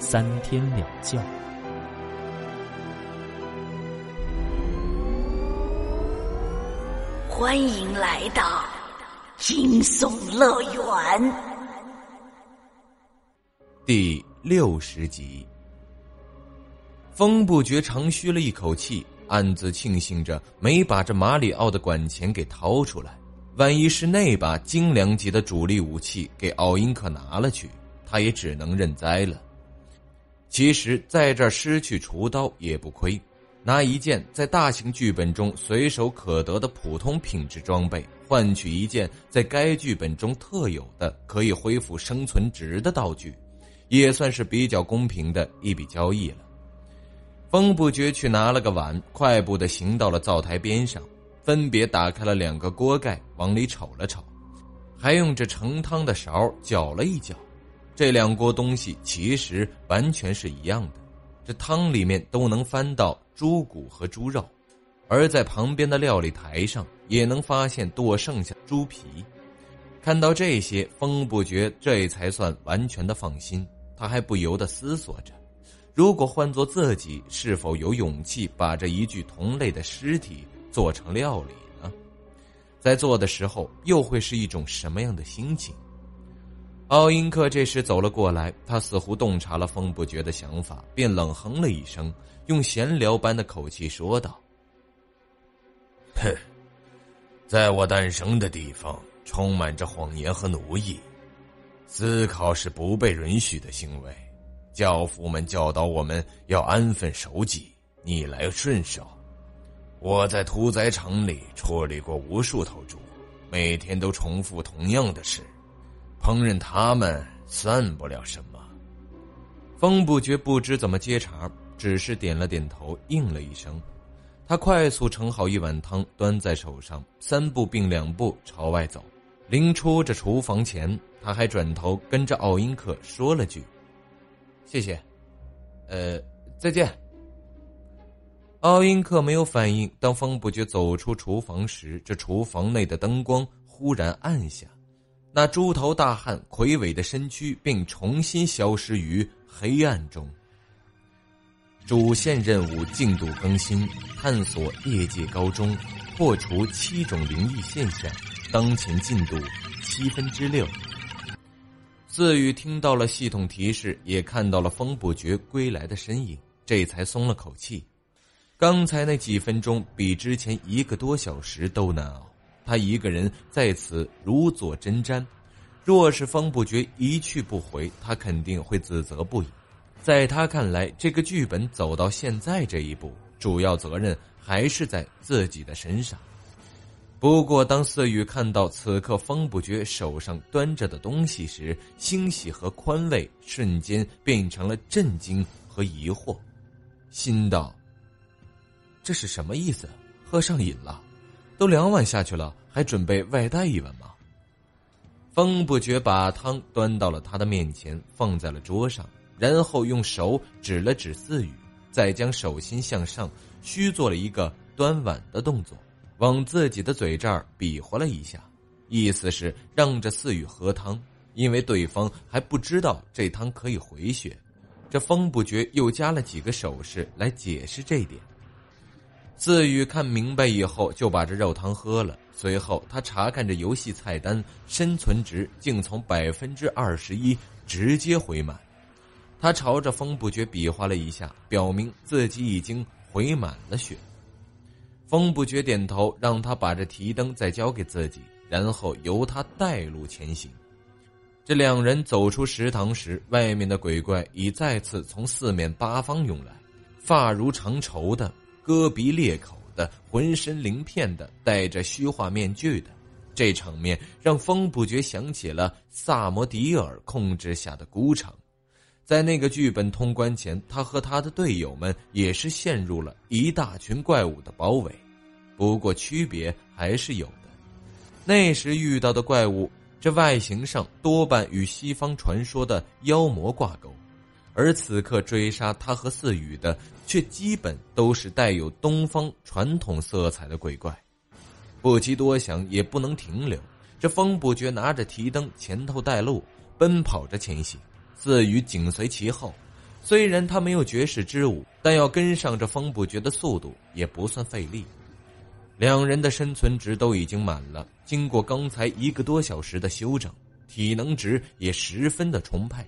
三天两觉。欢迎来到惊悚乐园第六十集。风不觉长吁了一口气。暗自庆幸着没把这马里奥的管钳给掏出来，万一是那把精良级的主力武器给奥因克拿了去，他也只能认栽了。其实，在这失去厨刀也不亏，拿一件在大型剧本中随手可得的普通品质装备，换取一件在该剧本中特有的可以恢复生存值的道具，也算是比较公平的一笔交易了。风不觉去拿了个碗，快步的行到了灶台边上，分别打开了两个锅盖，往里瞅了瞅，还用着盛汤的勺搅了一搅。这两锅东西其实完全是一样的，这汤里面都能翻到猪骨和猪肉，而在旁边的料理台上也能发现剁剩下的猪皮。看到这些，风不觉这才算完全的放心，他还不由得思索着。如果换做自己，是否有勇气把这一具同类的尸体做成料理呢？在做的时候，又会是一种什么样的心情？奥因克这时走了过来，他似乎洞察了风不觉的想法，便冷哼了一声，用闲聊般的口气说道：“哼，在我诞生的地方，充满着谎言和奴役，思考是不被允许的行为。”教父们教导我们要安分守己、逆来顺受。我在屠宰场里处理过无数头猪，每天都重复同样的事，烹饪他们算不了什么。风不觉不知怎么接茬，只是点了点头，应了一声。他快速盛好一碗汤，端在手上，三步并两步朝外走。临出这厨房前，他还转头跟着奥因克说了句。谢谢，呃，再见。奥因克没有反应。当风不觉走出厨房时，这厨房内的灯光忽然暗下，那猪头大汉魁伟的身躯并重新消失于黑暗中。主线任务进度更新：探索业界高中，破除七种灵异现象。当前进度七分之六。自宇听到了系统提示，也看到了风不绝归来的身影，这才松了口气。刚才那几分钟比之前一个多小时都难熬，他一个人在此如坐针毡。若是风不觉一去不回，他肯定会自责不已。在他看来，这个剧本走到现在这一步，主要责任还是在自己的身上。不过，当色雨看到此刻风不觉手上端着的东西时，欣喜和宽慰瞬间变成了震惊和疑惑，心道：“这是什么意思？喝上瘾了？都两碗下去了，还准备外带一碗吗？”风不觉把汤端到了他的面前，放在了桌上，然后用手指了指四雨，再将手心向上，虚做了一个端碗的动作。往自己的嘴这儿比划了一下，意思是让着四雨喝汤，因为对方还不知道这汤可以回血。这风不觉又加了几个手势来解释这一点。四雨看明白以后，就把这肉汤喝了。随后他查看着游戏菜单，生存值竟从百分之二十一直接回满。他朝着风不觉比划了一下，表明自己已经回满了血。风不觉点头，让他把这提灯再交给自己，然后由他带路前行。这两人走出食堂时，外面的鬼怪已再次从四面八方涌来，发如长绸的，割鼻裂口的，浑身鳞片的，戴着虚化面具的。这场面让风不觉想起了萨摩迪尔控制下的孤城，在那个剧本通关前，他和他的队友们也是陷入了一大群怪物的包围。不过区别还是有的。那时遇到的怪物，这外形上多半与西方传说的妖魔挂钩，而此刻追杀他和四羽的，却基本都是带有东方传统色彩的鬼怪。不及多想，也不能停留。这风不觉拿着提灯前头带路，奔跑着前行，四羽紧随其后。虽然他没有绝世之武，但要跟上这风不觉的速度也不算费力。两人的生存值都已经满了，经过刚才一个多小时的休整，体能值也十分的充沛。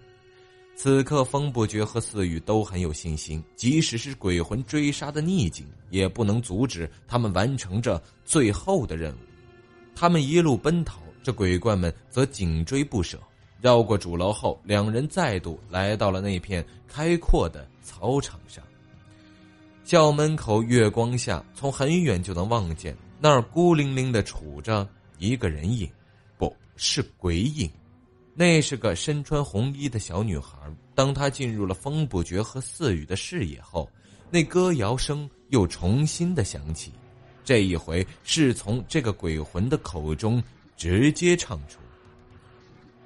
此刻，风不觉和四羽都很有信心，即使是鬼魂追杀的逆境，也不能阻止他们完成这最后的任务。他们一路奔逃，这鬼怪们则紧追不舍。绕过主楼后，两人再度来到了那片开阔的操场上。校门口月光下，从很远就能望见那儿孤零零的杵着一个人影，不是鬼影。那是个身穿红衣的小女孩。当她进入了风不绝和四羽的视野后，那歌谣声又重新的响起。这一回是从这个鬼魂的口中直接唱出。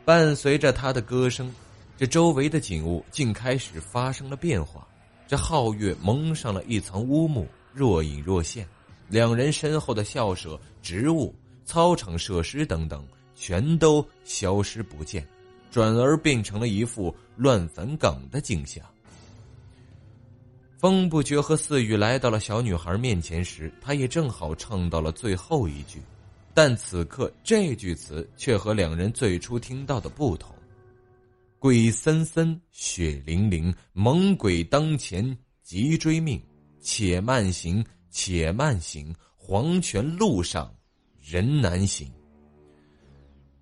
伴随着他的歌声，这周围的景物竟开始发生了变化。这皓月蒙上了一层乌幕，若隐若现。两人身后的校舍、植物、操场设施等等，全都消失不见，转而变成了一副乱坟岗的景象。风不觉和四羽来到了小女孩面前时，他也正好唱到了最后一句，但此刻这句词却和两人最初听到的不同。鬼森森，血淋淋，猛鬼当前，急追命。且慢行，且慢行，黄泉路上人难行。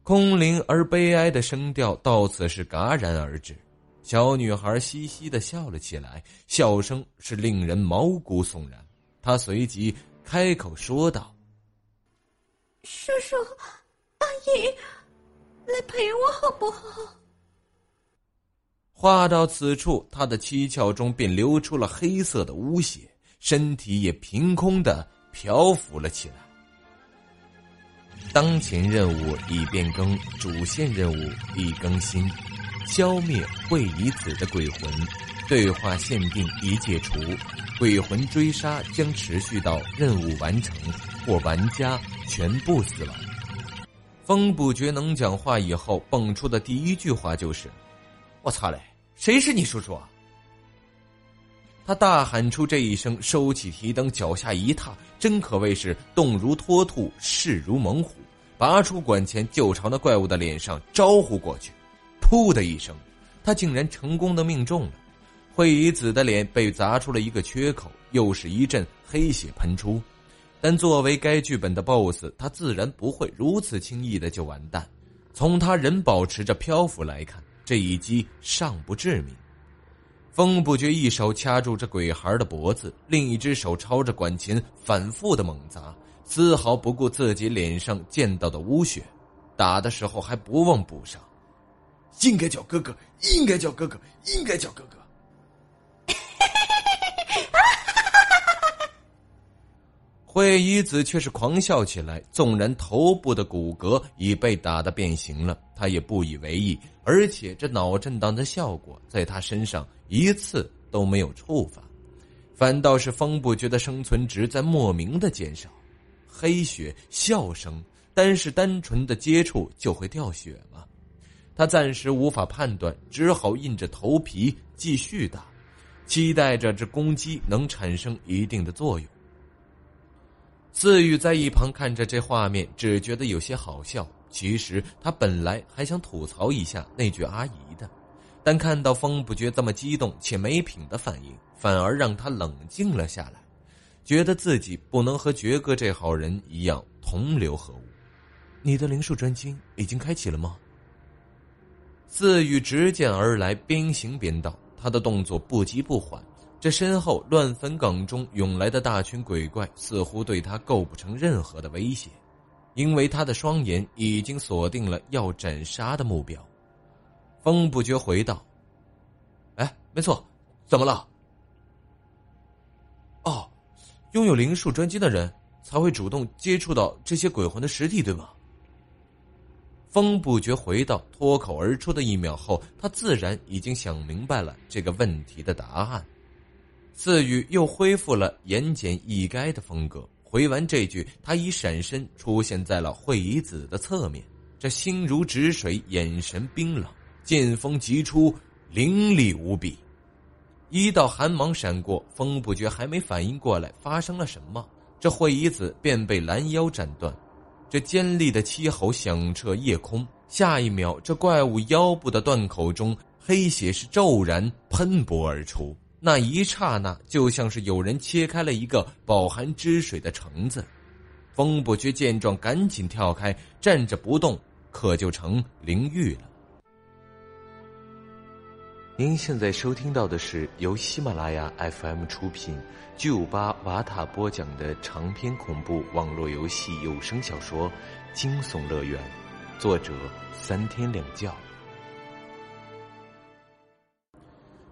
空灵而悲哀的声调到此是戛然而止。小女孩嘻嘻的笑了起来，笑声是令人毛骨悚然。她随即开口说道：“叔叔，阿姨，来陪我好不好？”话到此处，她的七窍中便流出了黑色的污血，身体也凭空的漂浮了起来。当前任务已变更，主线任务已更新，消灭会以子的鬼魂，对话限定已解除，鬼魂追杀将持续到任务完成或玩家全部死亡。风不觉能讲话以后，蹦出的第一句话就是。我操嘞！谁是你叔叔啊？他大喊出这一声，收起提灯，脚下一踏，真可谓是动如脱兔，势如猛虎，拔出管钳就朝那怪物的脸上招呼过去。噗的一声，他竟然成功的命中了，惠夷子的脸被砸出了一个缺口，又是一阵黑血喷出。但作为该剧本的 BOSS，他自然不会如此轻易的就完蛋。从他仍保持着漂浮来看。这一击尚不致命，风不觉一手掐住这鬼孩的脖子，另一只手抄着管琴反复的猛砸，丝毫不顾自己脸上溅到的污血，打的时候还不忘补上：“应该叫哥哥，应该叫哥哥，应该叫哥哥。”惠一子却是狂笑起来，纵然头部的骨骼已被打得变形了，他也不以为意，而且这脑震荡的效果在他身上一次都没有触发，反倒是方不觉的生存值在莫名的减少。黑血笑声，单是单纯的接触就会掉血吗？他暂时无法判断，只好硬着头皮继续打，期待着这攻击能产生一定的作用。四羽在一旁看着这画面，只觉得有些好笑。其实他本来还想吐槽一下那句“阿姨”的，但看到风不觉这么激动且没品的反应，反而让他冷静了下来，觉得自己不能和爵哥这号人一样同流合污。你的灵术专精已经开启了吗？四羽直剑而来，边行边道，他的动作不急不缓。这身后乱坟岗中涌来的大群鬼怪，似乎对他构不成任何的威胁，因为他的双眼已经锁定了要斩杀的目标。风不觉回道：“哎没错，怎么了？拥有灵术专精的人才会主动接触到这些鬼魂的实体，对吗？风不觉回到脱口而出的一秒后，他自然已经想明白了这个问题的答案。四宇又恢复了言简意赅的风格，回完这句，他已闪身出现在了惠夷子的侧面，这心如止水，眼神冰冷，剑锋急出，凌厉无比。一道寒芒闪过，风不觉还没反应过来发生了什么，这惠夷子便被拦腰斩断。这尖利的凄吼响彻夜空，下一秒，这怪物腰部的断口中黑血是骤然喷薄而出，那一刹那，就像是有人切开了一个饱含汁水的橙子。风不觉见状，赶紧跳开，站着不动，可就成灵玉了。您现在收听到的是由喜马拉雅 FM 出品、巨五八瓦塔播讲的长篇恐怖网络游戏有声小说《惊悚乐园》，作者三天两觉。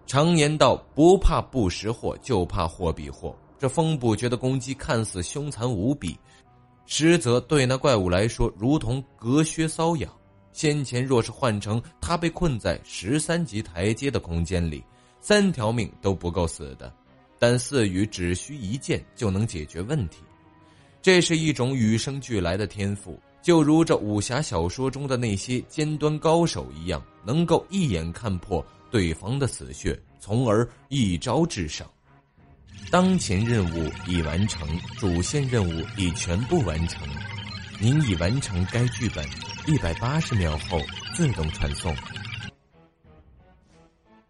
常言道：“不怕不识货，就怕货比货。”这风不觉的攻击看似凶残无比，实则对那怪物来说如同隔靴搔痒。先前若是换成他被困在十三级台阶的空间里，三条命都不够死的。但四羽只需一剑就能解决问题，这是一种与生俱来的天赋，就如这武侠小说中的那些尖端高手一样，能够一眼看破对方的死穴，从而一招制胜。当前任务已完成，主线任务已全部完成，您已完成该剧本。一百八十秒后自动传送。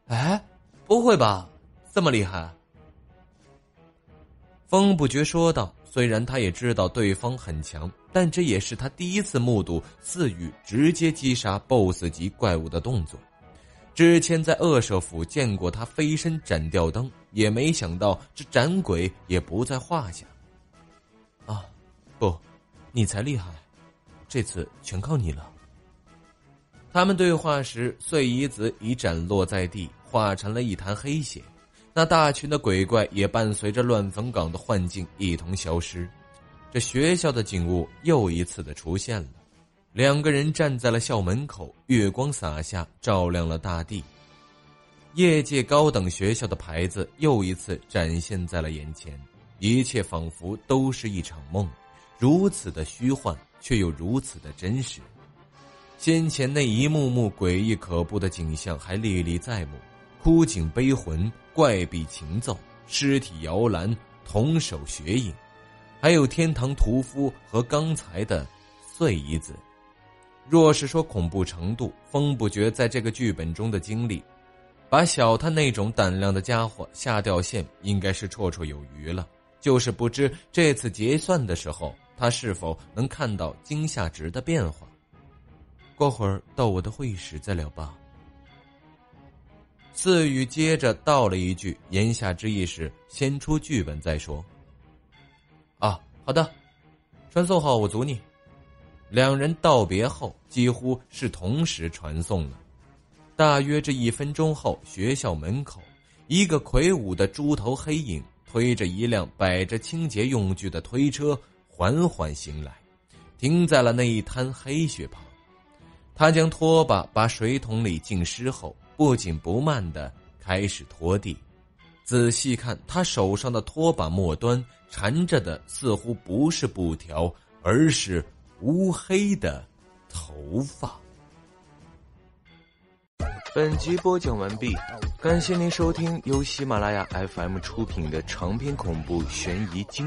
哎，不会吧，这么厉害？风不觉说道。虽然他也知道对方很强，但这也是他第一次目睹四羽直接击杀 BOSS 级怪物的动作。之前在恶舍府见过他飞身斩吊灯，也没想到这斩鬼也不在话下。啊，不，你才厉害。这次全靠你了。他们对话时，碎夷子已斩落在地，化成了一滩黑血。那大群的鬼怪也伴随着乱坟岗的幻境一同消失。这学校的景物又一次的出现了。两个人站在了校门口，月光洒下，照亮了大地。业界高等学校的牌子又一次展现在了眼前，一切仿佛都是一场梦，如此的虚幻。却又如此的真实，先前那一幕幕诡异可怖的景象还历历在目：枯井悲魂、怪壁情奏、尸体摇篮、童手血影，还有天堂屠夫和刚才的碎夷子。若是说恐怖程度，风不觉在这个剧本中的经历，把小他那种胆量的家伙吓掉线，应该是绰绰有余了。就是不知这次结算的时候。他是否能看到惊吓值的变化？过会儿到我的会议室再聊吧。四宇接着道了一句，言下之意是先出剧本再说。啊，好的，传送后我阻你。两人道别后，几乎是同时传送了。大约这一分钟后，学校门口，一个魁梧的猪头黑影推着一辆摆着清洁用具的推车。缓缓行来，停在了那一滩黑血旁。他将拖把把水桶里浸湿后，不紧不慢的开始拖地。仔细看，他手上的拖把末端缠着的似乎不是布条，而是乌黑的头发。本集播讲完毕，感谢您收听由喜马拉雅 FM 出品的长篇恐怖悬疑惊。